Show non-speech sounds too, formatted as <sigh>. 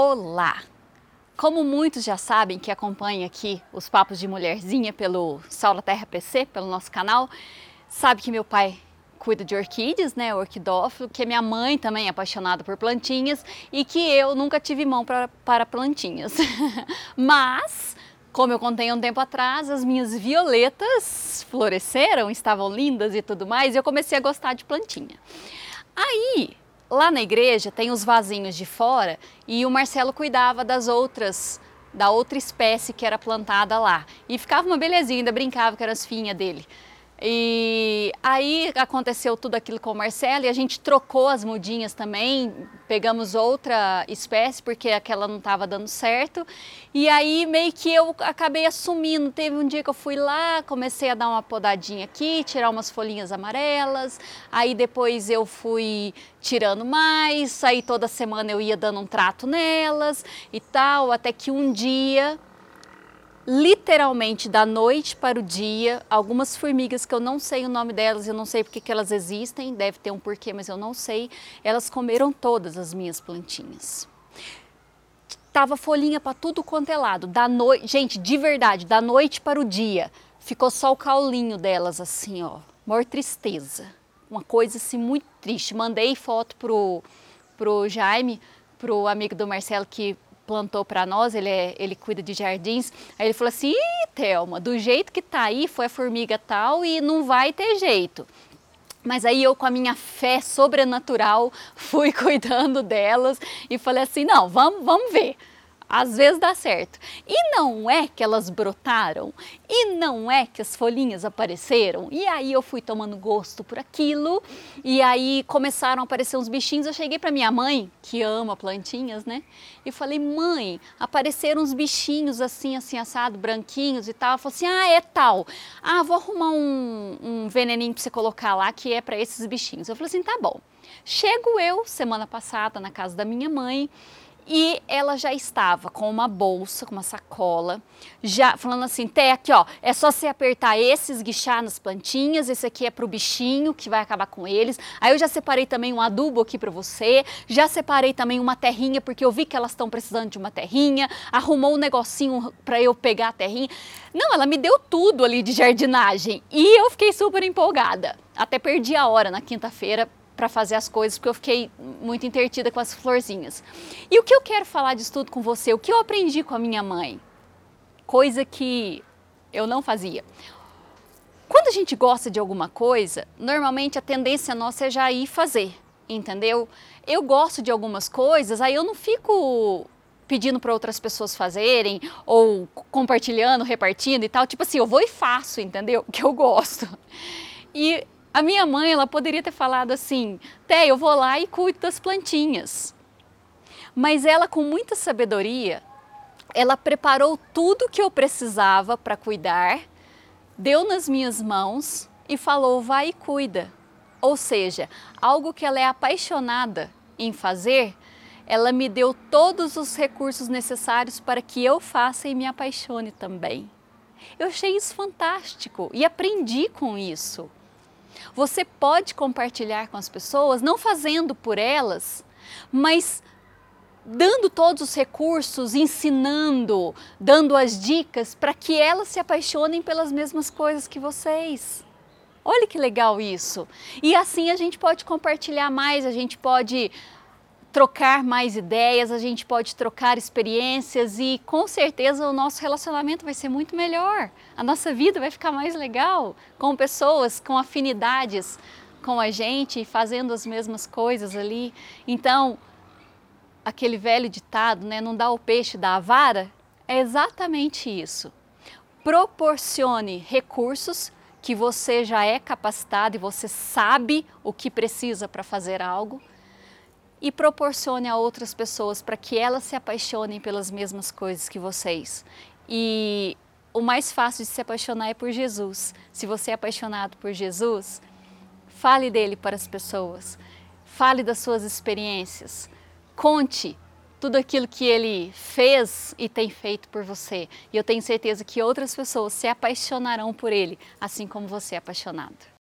Olá! Como muitos já sabem que acompanham aqui os Papos de Mulherzinha pelo Saula Terra PC, pelo nosso canal, sabe que meu pai cuida de orquídeas, né, orquidófilo, que minha mãe também é apaixonada por plantinhas e que eu nunca tive mão pra, para plantinhas. <laughs> Mas, como eu contei um tempo atrás, as minhas violetas floresceram, estavam lindas e tudo mais, e eu comecei a gostar de plantinha. Aí, lá na igreja tem os vasinhos de fora e o Marcelo cuidava das outras da outra espécie que era plantada lá. E ficava uma belezinha, ainda brincava que eram as finhas dele. E aí aconteceu tudo aquilo com o Marcelo e a gente trocou as mudinhas também, pegamos outra espécie porque aquela não estava dando certo. E aí meio que eu acabei assumindo. Teve um dia que eu fui lá, comecei a dar uma podadinha aqui, tirar umas folhinhas amarelas. Aí depois eu fui tirando mais, aí toda semana eu ia dando um trato nelas e tal, até que um dia literalmente da noite para o dia, algumas formigas que eu não sei o nome delas, eu não sei porque que elas existem, deve ter um porquê, mas eu não sei, elas comeram todas as minhas plantinhas. Tava folhinha para tudo quanto é lado, da noite, gente, de verdade, da noite para o dia, ficou só o caulinho delas assim, ó, maior tristeza, uma coisa assim muito triste. Mandei foto pro, pro Jaime, pro amigo do Marcelo que plantou para nós, ele, é, ele cuida de jardins. Aí ele falou assim: Ih, Thelma, do jeito que tá aí, foi a formiga tal e não vai ter jeito. Mas aí eu, com a minha fé sobrenatural, <laughs> fui cuidando delas e falei assim: não, vamos, vamos ver às vezes dá certo. E não é que elas brotaram, e não é que as folhinhas apareceram. E aí eu fui tomando gosto por aquilo, e aí começaram a aparecer uns bichinhos. Eu cheguei para minha mãe, que ama plantinhas, né? E falei: "Mãe, apareceram uns bichinhos assim, assim assado, branquinhos e tal". Ela falou assim: "Ah, é tal. Ah, vou arrumar um, um veneninho para você colocar lá que é para esses bichinhos". Eu falei assim: "Tá bom". Chego eu semana passada na casa da minha mãe, e ela já estava com uma bolsa, com uma sacola, já falando assim, Té, aqui ó, é só você apertar esse, esguichar nas plantinhas, esse aqui é pro bichinho que vai acabar com eles. Aí eu já separei também um adubo aqui para você, já separei também uma terrinha, porque eu vi que elas estão precisando de uma terrinha, arrumou um negocinho para eu pegar a terrinha. Não, ela me deu tudo ali de jardinagem e eu fiquei super empolgada. Até perdi a hora na quinta-feira para fazer as coisas, porque eu fiquei muito intertida com as florzinhas. E o que eu quero falar disso tudo com você, o que eu aprendi com a minha mãe, coisa que eu não fazia. Quando a gente gosta de alguma coisa, normalmente a tendência nossa é já ir fazer, entendeu? Eu gosto de algumas coisas, aí eu não fico pedindo para outras pessoas fazerem ou compartilhando, repartindo e tal. Tipo assim, eu vou e faço, entendeu? <laughs> Que eu gosto. E a minha mãe, ela poderia ter falado assim: Té, eu vou lá e cuido das plantinhas. Mas ela, com muita sabedoria, ela preparou tudo que eu precisava para cuidar, deu nas minhas mãos e falou: vai e cuida. Ou seja, algo que ela é apaixonada em fazer, ela me deu todos os recursos necessários para que eu faça e me apaixone também. Eu achei isso fantástico e aprendi com isso. Você pode compartilhar com as pessoas, não fazendo por elas, mas dando todos os recursos, ensinando, dando as dicas para que elas se apaixonem pelas mesmas coisas que vocês. Olha que legal isso! E assim a gente pode compartilhar mais, a gente pode trocar mais ideias, a gente pode trocar experiências e com certeza o nosso relacionamento vai ser muito melhor. A nossa vida vai ficar mais legal com pessoas com afinidades com a gente, fazendo as mesmas coisas ali. Então, aquele velho ditado, né, não dá o peixe dá a vara, é exatamente isso. Proporcione recursos que você já é capacitado e você sabe o que precisa para fazer algo e proporcione a outras pessoas para que elas se apaixonem pelas mesmas coisas que vocês. E o mais fácil de se apaixonar é por Jesus. Se você é apaixonado por Jesus, fale dele para as pessoas, fale das suas experiências, conte tudo aquilo que ele fez e tem feito por você. E eu tenho certeza que outras pessoas se apaixonarão por ele, assim como você é apaixonado.